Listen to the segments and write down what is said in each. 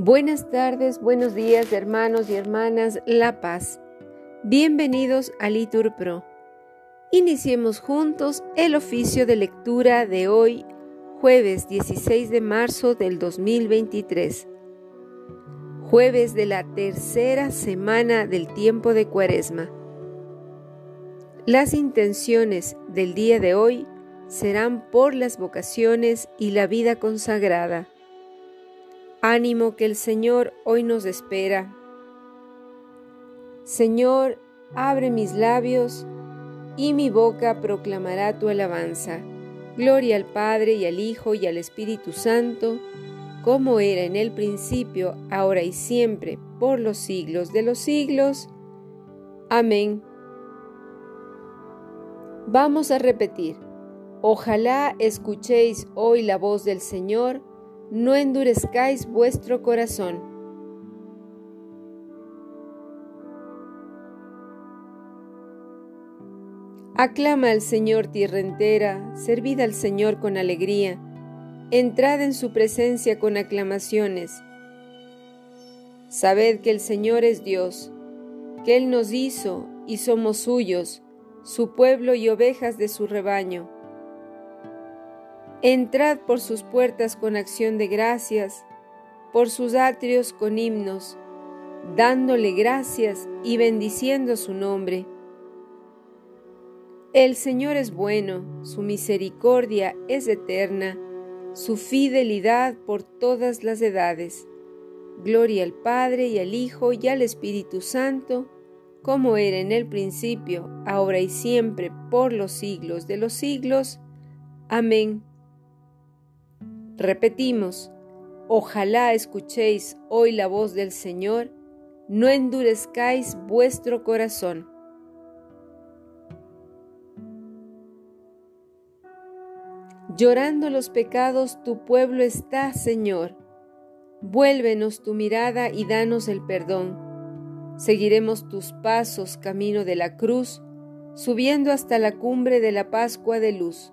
Buenas tardes, buenos días hermanos y hermanas La Paz. Bienvenidos a Litur Pro. Iniciemos juntos el oficio de lectura de hoy, jueves 16 de marzo del 2023. Jueves de la tercera semana del tiempo de Cuaresma. Las intenciones del día de hoy serán por las vocaciones y la vida consagrada. Ánimo que el Señor hoy nos espera. Señor, abre mis labios y mi boca proclamará tu alabanza. Gloria al Padre y al Hijo y al Espíritu Santo, como era en el principio, ahora y siempre, por los siglos de los siglos. Amén. Vamos a repetir. Ojalá escuchéis hoy la voz del Señor no endurezcáis vuestro corazón. Aclama al Señor tierra entera, servid al Señor con alegría, entrad en su presencia con aclamaciones. Sabed que el Señor es Dios, que Él nos hizo y somos suyos, su pueblo y ovejas de su rebaño. Entrad por sus puertas con acción de gracias, por sus atrios con himnos, dándole gracias y bendiciendo su nombre. El Señor es bueno, su misericordia es eterna, su fidelidad por todas las edades. Gloria al Padre y al Hijo y al Espíritu Santo, como era en el principio, ahora y siempre, por los siglos de los siglos. Amén. Repetimos, ojalá escuchéis hoy la voz del Señor, no endurezcáis vuestro corazón. Llorando los pecados tu pueblo está, Señor. Vuélvenos tu mirada y danos el perdón. Seguiremos tus pasos camino de la cruz, subiendo hasta la cumbre de la Pascua de luz.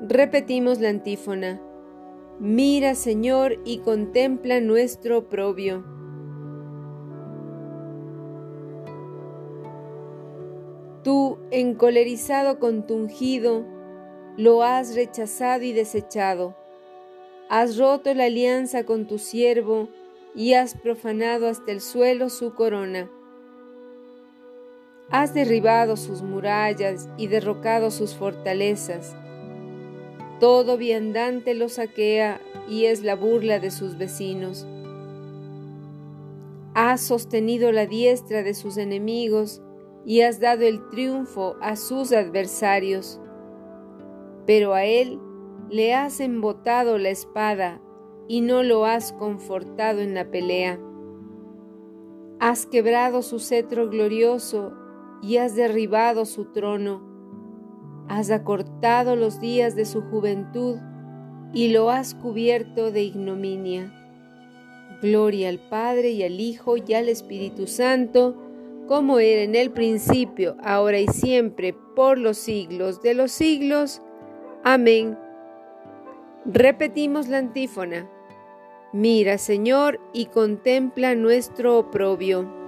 Repetimos la antífona. Mira, Señor, y contempla nuestro oprobio. Tú, encolerizado con tu ungido, lo has rechazado y desechado. Has roto la alianza con tu siervo y has profanado hasta el suelo su corona. Has derribado sus murallas y derrocado sus fortalezas todo viandante lo saquea y es la burla de sus vecinos. Has sostenido la diestra de sus enemigos y has dado el triunfo a sus adversarios. Pero a él le has embotado la espada y no lo has confortado en la pelea. Has quebrado su cetro glorioso y has derribado su trono Has acortado los días de su juventud y lo has cubierto de ignominia. Gloria al Padre y al Hijo y al Espíritu Santo, como era en el principio, ahora y siempre, por los siglos de los siglos. Amén. Repetimos la antífona. Mira, Señor, y contempla nuestro oprobio.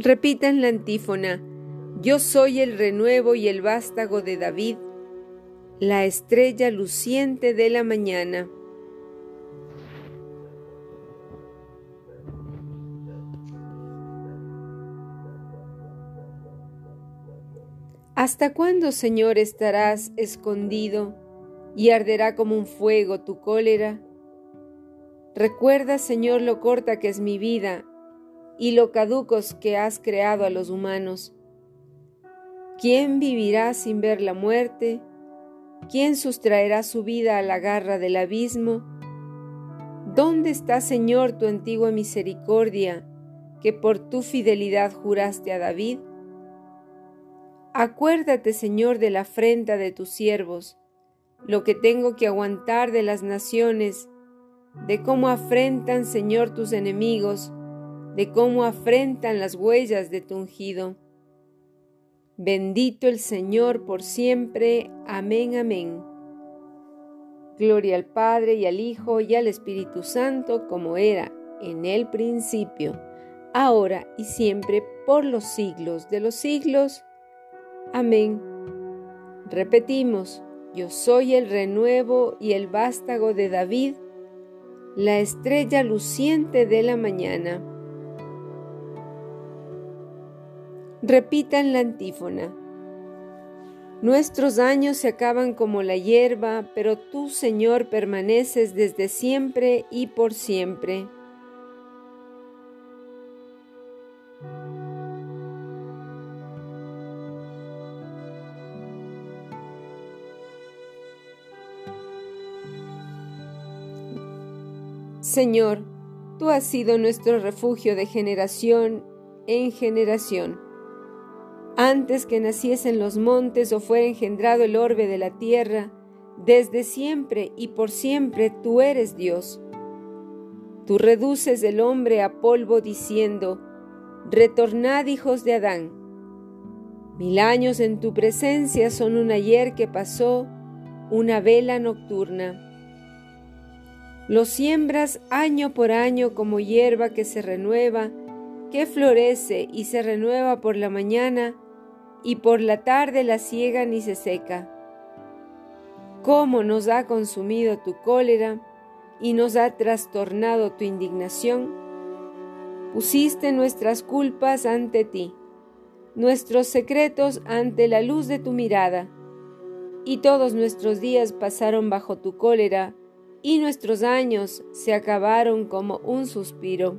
Repitan la antífona. Yo soy el renuevo y el vástago de David, la estrella luciente de la mañana. ¿Hasta cuándo, Señor, estarás escondido y arderá como un fuego tu cólera? Recuerda, Señor, lo corta que es mi vida y lo caducos que has creado a los humanos. ¿Quién vivirá sin ver la muerte? ¿quién sustraerá su vida a la garra del abismo? ¿Dónde está, Señor, tu antigua misericordia, que por tu fidelidad juraste a David? Acuérdate, Señor, de la afrenta de tus siervos, lo que tengo que aguantar de las naciones, de cómo afrentan, Señor, tus enemigos, de cómo afrentan las huellas de tu ungido. Bendito el Señor por siempre. Amén, amén. Gloria al Padre y al Hijo y al Espíritu Santo, como era en el principio, ahora y siempre, por los siglos de los siglos. Amén. Repetimos, yo soy el renuevo y el vástago de David, la estrella luciente de la mañana. Repitan la antífona. Nuestros años se acaban como la hierba, pero tú, Señor, permaneces desde siempre y por siempre. Señor, tú has sido nuestro refugio de generación en generación. Antes que naciesen los montes o fuera engendrado el orbe de la tierra, desde siempre y por siempre tú eres Dios. Tú reduces el hombre a polvo diciendo, Retornad hijos de Adán. Mil años en tu presencia son un ayer que pasó, una vela nocturna. Lo siembras año por año como hierba que se renueva, que florece y se renueva por la mañana, y por la tarde la ciega ni se seca. Cómo nos ha consumido tu cólera y nos ha trastornado tu indignación. Pusiste nuestras culpas ante ti, nuestros secretos ante la luz de tu mirada, y todos nuestros días pasaron bajo tu cólera, y nuestros años se acabaron como un suspiro.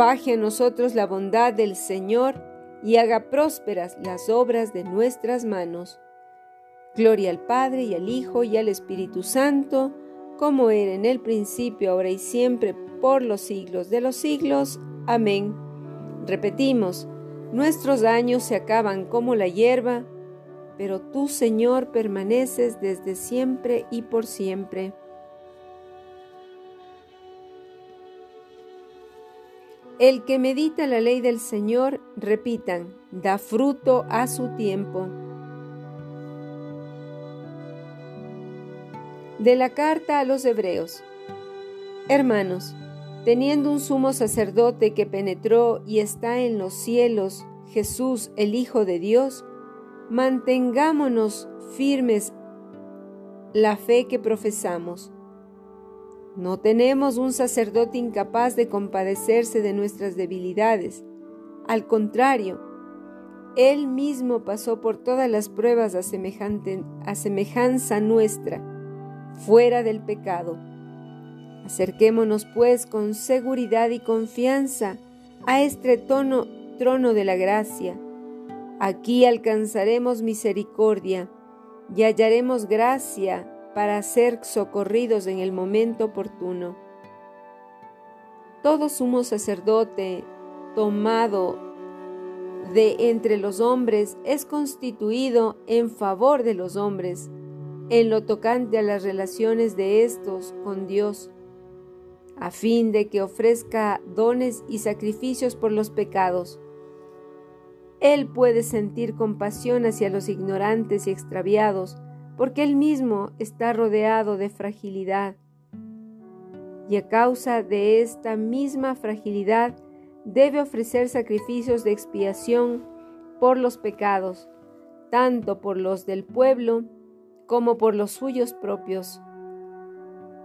Baje a nosotros la bondad del Señor y haga prósperas las obras de nuestras manos. Gloria al Padre y al Hijo y al Espíritu Santo, como era en el principio, ahora y siempre, por los siglos de los siglos. Amén. Repetimos, nuestros años se acaban como la hierba, pero tú, Señor, permaneces desde siempre y por siempre. El que medita la ley del Señor, repitan, da fruto a su tiempo. De la carta a los Hebreos. Hermanos, teniendo un sumo sacerdote que penetró y está en los cielos, Jesús el Hijo de Dios, mantengámonos firmes la fe que profesamos no tenemos un sacerdote incapaz de compadecerse de nuestras debilidades. Al contrario, Él mismo pasó por todas las pruebas a, semejanza nuestra, fuera del pecado. Acerquémonos pues con seguridad y confianza a este tono, trono de la gracia. Aquí alcanzaremos misericordia y hallaremos gracia para ser socorridos en el momento oportuno. Todo sumo sacerdote tomado de entre los hombres es constituido en favor de los hombres, en lo tocante a las relaciones de estos con Dios, a fin de que ofrezca dones y sacrificios por los pecados. Él puede sentir compasión hacia los ignorantes y extraviados, porque él mismo está rodeado de fragilidad. Y a causa de esta misma fragilidad, debe ofrecer sacrificios de expiación por los pecados, tanto por los del pueblo como por los suyos propios.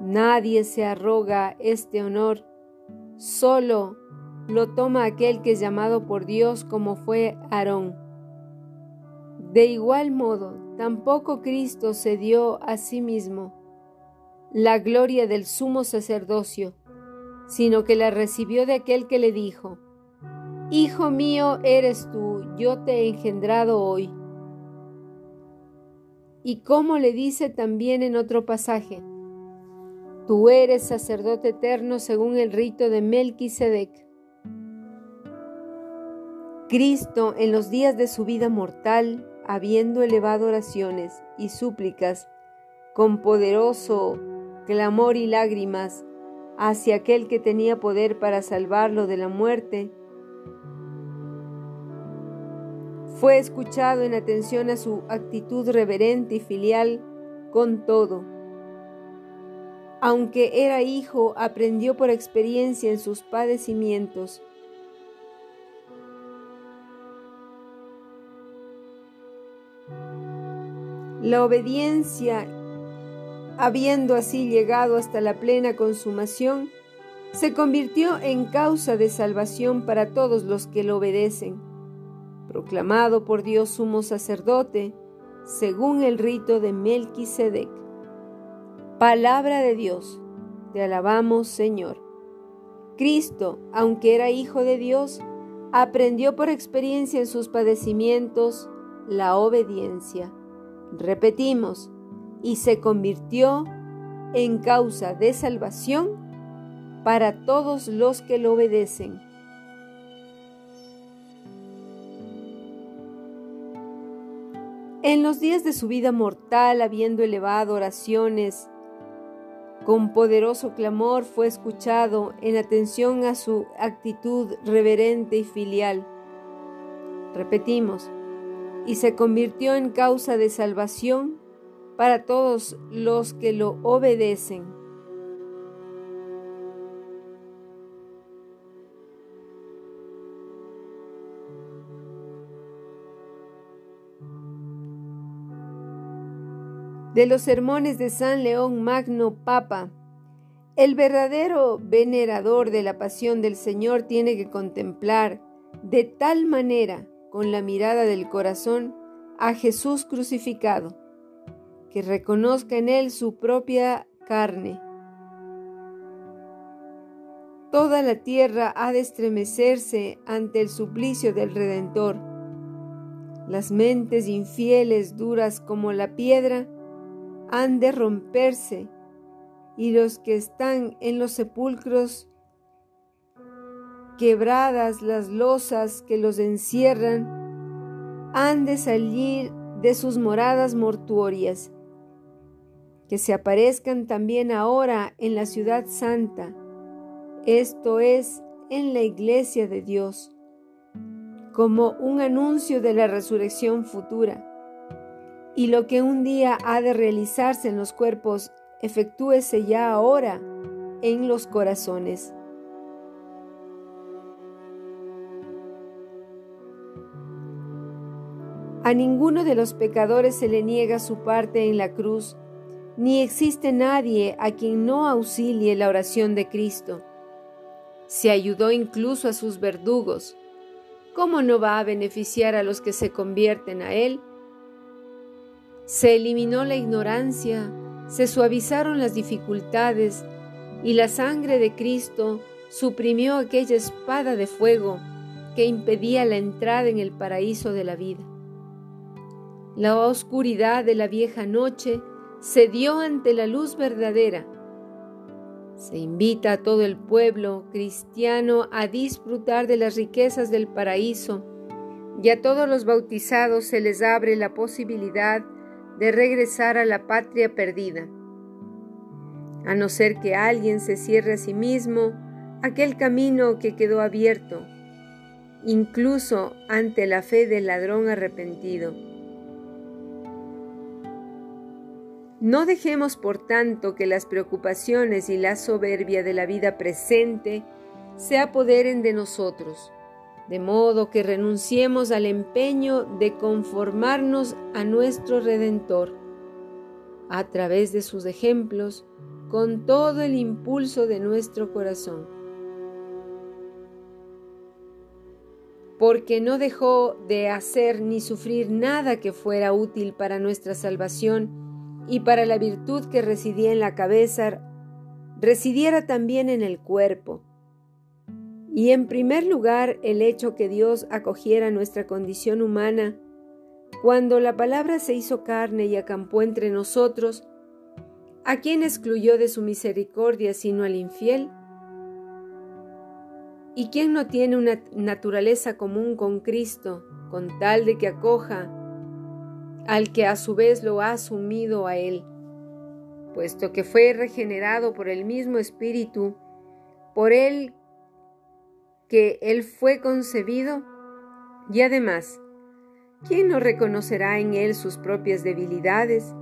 Nadie se arroga este honor, solo lo toma aquel que es llamado por Dios como fue Aarón. De igual modo, tampoco Cristo se dio a sí mismo la gloria del sumo sacerdocio, sino que la recibió de aquel que le dijo, Hijo mío eres tú, yo te he engendrado hoy. Y como le dice también en otro pasaje, Tú eres sacerdote eterno según el rito de Melquisedec. Cristo, en los días de su vida mortal, habiendo elevado oraciones y súplicas con poderoso clamor y lágrimas hacia aquel que tenía poder para salvarlo de la muerte, fue escuchado en atención a su actitud reverente y filial con todo. Aunque era hijo, aprendió por experiencia en sus padecimientos. La obediencia habiendo así llegado hasta la plena consumación, se convirtió en causa de salvación para todos los que lo obedecen, proclamado por Dios sumo sacerdote, según el rito de Melquisedec. Palabra de Dios, te alabamos Señor. Cristo, aunque era hijo de Dios, aprendió por experiencia en sus padecimientos la obediencia. Repetimos, y se convirtió en causa de salvación para todos los que lo obedecen. En los días de su vida mortal, habiendo elevado oraciones, con poderoso clamor fue escuchado en atención a su actitud reverente y filial. Repetimos, y se convirtió en causa de salvación para todos los que lo obedecen. De los sermones de San León Magno Papa, el verdadero venerador de la pasión del Señor tiene que contemplar de tal manera, con la mirada del corazón, a Jesús crucificado que reconozca en él su propia carne. Toda la tierra ha de estremecerse ante el suplicio del Redentor. Las mentes infieles, duras como la piedra, han de romperse, y los que están en los sepulcros, quebradas las losas que los encierran, han de salir de sus moradas mortuorias que se aparezcan también ahora en la ciudad santa, esto es, en la iglesia de Dios, como un anuncio de la resurrección futura. Y lo que un día ha de realizarse en los cuerpos, efectúese ya ahora en los corazones. A ninguno de los pecadores se le niega su parte en la cruz, ni existe nadie a quien no auxilie la oración de Cristo. Se ayudó incluso a sus verdugos. ¿Cómo no va a beneficiar a los que se convierten a Él? Se eliminó la ignorancia, se suavizaron las dificultades y la sangre de Cristo suprimió aquella espada de fuego que impedía la entrada en el paraíso de la vida. La oscuridad de la vieja noche se dio ante la luz verdadera. Se invita a todo el pueblo cristiano a disfrutar de las riquezas del paraíso y a todos los bautizados se les abre la posibilidad de regresar a la patria perdida, a no ser que alguien se cierre a sí mismo aquel camino que quedó abierto, incluso ante la fe del ladrón arrepentido. No dejemos, por tanto, que las preocupaciones y la soberbia de la vida presente se apoderen de nosotros, de modo que renunciemos al empeño de conformarnos a nuestro Redentor, a través de sus ejemplos, con todo el impulso de nuestro corazón. Porque no dejó de hacer ni sufrir nada que fuera útil para nuestra salvación y para la virtud que residía en la cabeza, residiera también en el cuerpo y en primer lugar, el hecho que Dios acogiera nuestra condición humana, cuando la palabra se hizo carne y acampó entre nosotros, ¿a quién excluyó de su misericordia sino al infiel? ¿Y quién no tiene una naturaleza común con Cristo, con tal de que acoja al que a su vez lo ha asumido a él? Puesto que fue regenerado por el mismo Espíritu, por él que Él fue concebido? Y además, ¿quién no reconocerá en Él sus propias debilidades?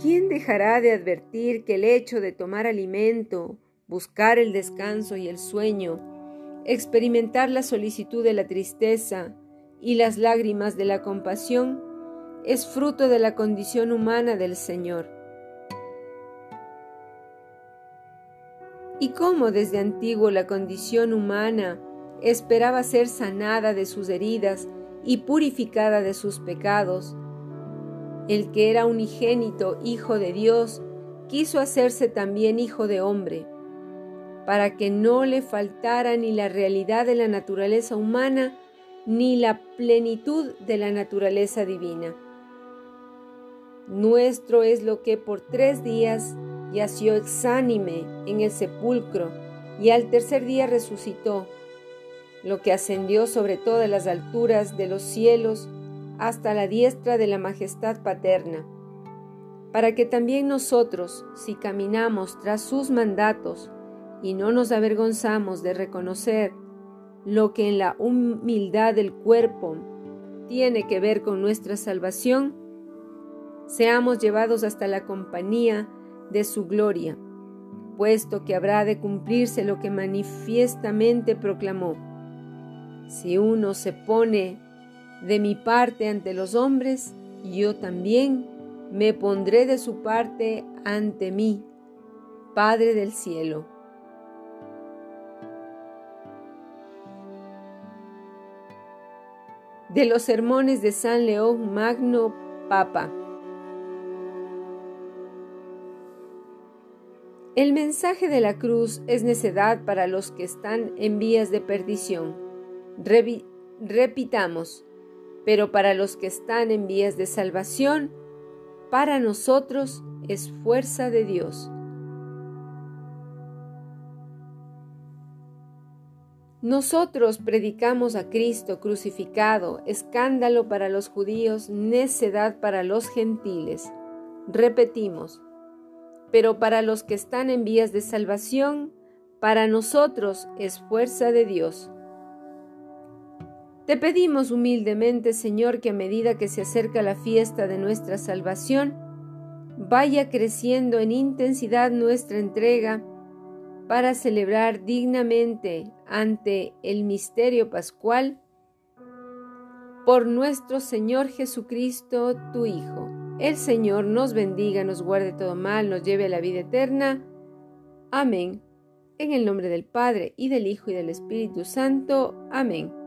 ¿Quién dejará de advertir que el hecho de tomar alimento, buscar el descanso y el sueño, experimentar la solicitud de la tristeza y las lágrimas de la compasión, es fruto de la condición humana del Señor? y cómo desde antiguo la condición humana esperaba ser sanada de sus heridas y purificada de sus pecados. El que era unigénito Hijo de Dios quiso hacerse también Hijo de hombre, para que no le faltara ni la realidad de la naturaleza humana ni la plenitud de la naturaleza divina. Nuestro es lo que por tres días yació exánime en el sepulcro y al tercer día resucitó, lo que ascendió sobre todas las alturas de los cielos hasta la diestra de la majestad paterna, para que también nosotros, si caminamos tras sus mandatos y no nos avergonzamos de reconocer lo que en la humildad del cuerpo tiene que ver con nuestra salvación, seamos llevados hasta la compañía de su gloria, puesto que habrá de cumplirse lo que manifiestamente proclamó. Si uno se pone de mi parte ante los hombres, yo también me pondré de su parte ante mí, Padre del cielo. De los sermones de San León Magno Papa. El mensaje de la cruz es necedad para los que están en vías de perdición. repitamos, pero para los que están en vías de salvación, para nosotros es fuerza de Dios. Nosotros predicamos a Cristo crucificado, escándalo para los judíos, necedad para los gentiles. Repetimos, pero para los que están en vías de salvación, para nosotros es fuerza de Dios. Te pedimos humildemente, Señor, que a medida que se acerca la fiesta de nuestra salvación, vaya creciendo en intensidad nuestra entrega para celebrar dignamente ante el misterio pascual por nuestro Señor Jesucristo, tu Hijo. El Señor nos bendiga, nos guarde todo mal, nos lleve a la vida eterna. Amén. En el nombre del Padre, y del Hijo, y del Espíritu Santo. Amén.